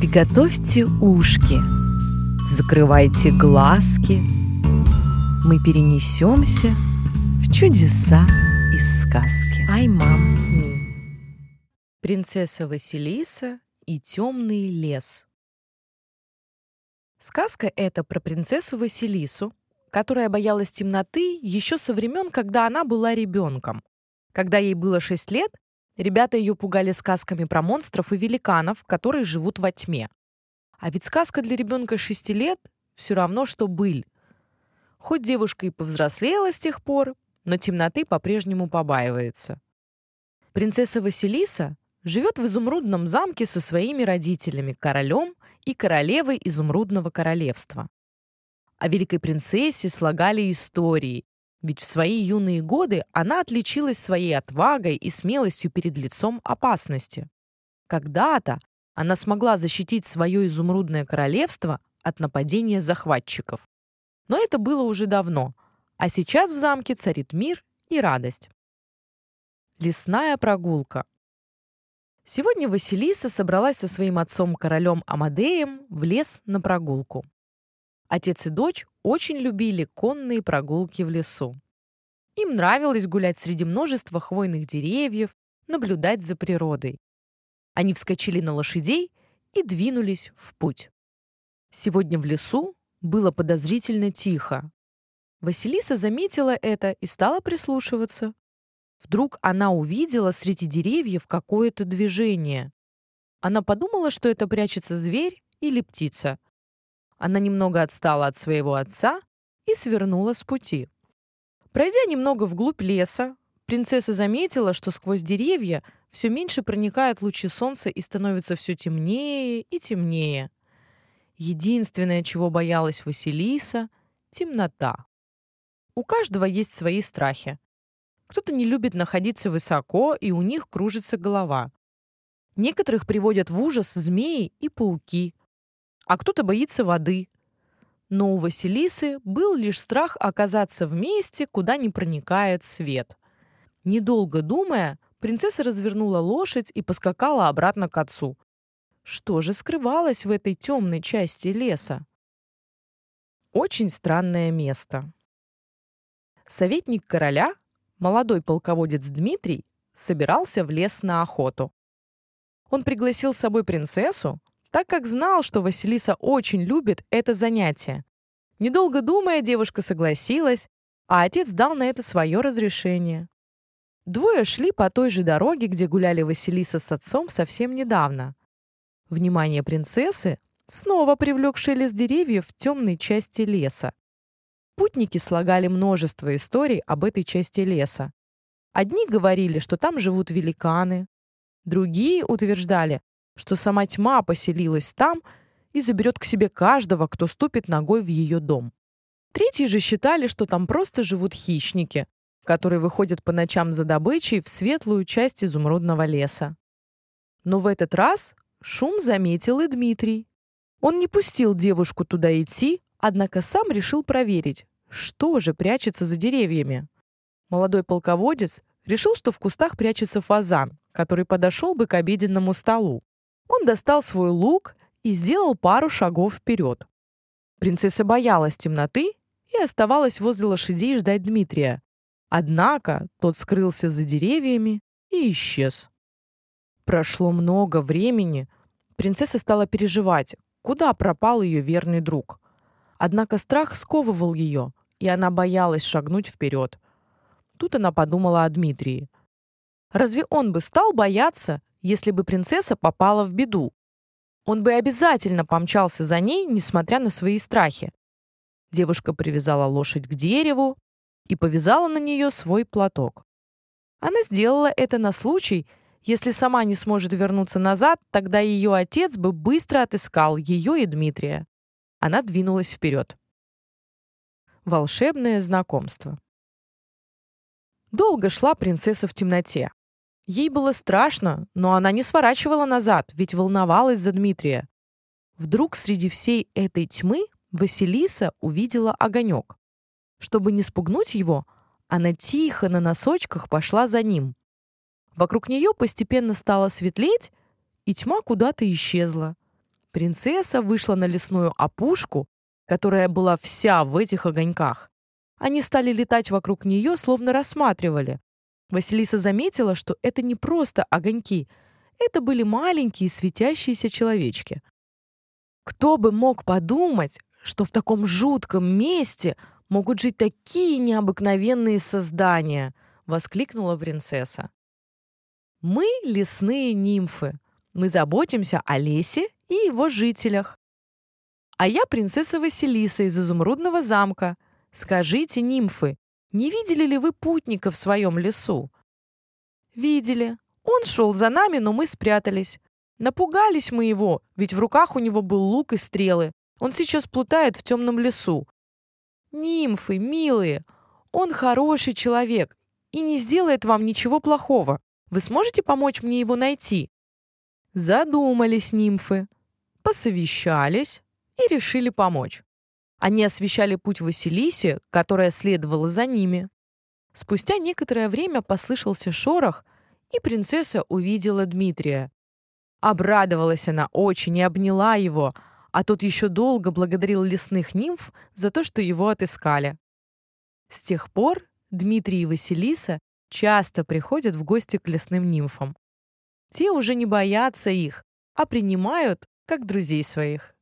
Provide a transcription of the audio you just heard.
Приготовьте ушки, закрывайте глазки. Мы перенесемся в чудеса из сказки. Ай, мам, ми. Принцесса Василиса и темный лес. Сказка эта про принцессу Василису, которая боялась темноты еще со времен, когда она была ребенком. Когда ей было 6 лет, ребята ее пугали сказками про монстров и великанов, которые живут во тьме. А ведь сказка для ребенка 6 лет все равно, что быль. Хоть девушка и повзрослела с тех пор, но темноты по-прежнему побаивается. Принцесса Василиса живет в изумрудном замке со своими родителями, королем и королевой изумрудного королевства. О великой принцессе слагали истории, ведь в свои юные годы она отличилась своей отвагой и смелостью перед лицом опасности. Когда-то она смогла защитить свое изумрудное королевство от нападения захватчиков. Но это было уже давно, а сейчас в замке царит мир и радость. Лесная прогулка. Сегодня Василиса собралась со своим отцом-королем Амадеем в лес на прогулку. Отец и дочь очень любили конные прогулки в лесу. Им нравилось гулять среди множества хвойных деревьев, наблюдать за природой. Они вскочили на лошадей и двинулись в путь. Сегодня в лесу было подозрительно тихо. Василиса заметила это и стала прислушиваться. Вдруг она увидела среди деревьев какое-то движение. Она подумала, что это прячется зверь или птица — она немного отстала от своего отца и свернула с пути. Пройдя немного вглубь леса, принцесса заметила, что сквозь деревья все меньше проникают лучи солнца и становится все темнее и темнее. Единственное, чего боялась Василиса — темнота. У каждого есть свои страхи. Кто-то не любит находиться высоко, и у них кружится голова. Некоторых приводят в ужас змеи и пауки а кто-то боится воды. Но у Василисы был лишь страх оказаться в месте, куда не проникает свет. Недолго думая, принцесса развернула лошадь и поскакала обратно к отцу. Что же скрывалось в этой темной части леса? Очень странное место. Советник короля, молодой полководец Дмитрий, собирался в лес на охоту. Он пригласил с собой принцессу, так как знал, что Василиса очень любит это занятие. Недолго думая, девушка согласилась, а отец дал на это свое разрешение. Двое шли по той же дороге, где гуляли Василиса с отцом совсем недавно. Внимание принцессы снова привлек шелест деревьев в темной части леса. Путники слагали множество историй об этой части леса. Одни говорили, что там живут великаны, другие утверждали, что сама тьма поселилась там и заберет к себе каждого, кто ступит ногой в ее дом. Третьи же считали, что там просто живут хищники, которые выходят по ночам за добычей в светлую часть изумрудного леса. Но в этот раз шум заметил и Дмитрий. Он не пустил девушку туда идти, однако сам решил проверить, что же прячется за деревьями. Молодой полководец решил, что в кустах прячется фазан, который подошел бы к обеденному столу. Он достал свой лук и сделал пару шагов вперед. Принцесса боялась темноты и оставалась возле лошадей ждать Дмитрия. Однако тот скрылся за деревьями и исчез. Прошло много времени. Принцесса стала переживать, куда пропал ее верный друг. Однако страх сковывал ее, и она боялась шагнуть вперед. Тут она подумала о Дмитрии. Разве он бы стал бояться, если бы принцесса попала в беду. Он бы обязательно помчался за ней, несмотря на свои страхи. Девушка привязала лошадь к дереву и повязала на нее свой платок. Она сделала это на случай, если сама не сможет вернуться назад, тогда ее отец бы быстро отыскал ее и Дмитрия. Она двинулась вперед. Волшебное знакомство. Долго шла принцесса в темноте. Ей было страшно, но она не сворачивала назад, ведь волновалась за Дмитрия. Вдруг среди всей этой тьмы Василиса увидела огонек. Чтобы не спугнуть его, она тихо на носочках пошла за ним. Вокруг нее постепенно стало светлеть, и тьма куда-то исчезла. принцесса вышла на лесную опушку, которая была вся в этих огоньках. Они стали летать вокруг нее, словно рассматривали. Василиса заметила, что это не просто огоньки, это были маленькие светящиеся человечки. Кто бы мог подумать, что в таком жутком месте могут жить такие необыкновенные создания, воскликнула принцесса. Мы лесные нимфы. Мы заботимся о лесе и его жителях. А я принцесса Василиса из изумрудного замка. Скажите, нимфы, не видели ли вы путника в своем лесу? Видели. Он шел за нами, но мы спрятались. Напугались мы его, ведь в руках у него был лук и стрелы. Он сейчас плутает в темном лесу. Нимфы, милые, он хороший человек и не сделает вам ничего плохого. Вы сможете помочь мне его найти? Задумались нимфы, посовещались и решили помочь. Они освещали путь Василисе, которая следовала за ними. Спустя некоторое время послышался шорох, и принцесса увидела Дмитрия. Обрадовалась она очень и обняла его, а тот еще долго благодарил лесных нимф за то, что его отыскали. С тех пор Дмитрий и Василиса часто приходят в гости к лесным нимфам. Те уже не боятся их, а принимают как друзей своих.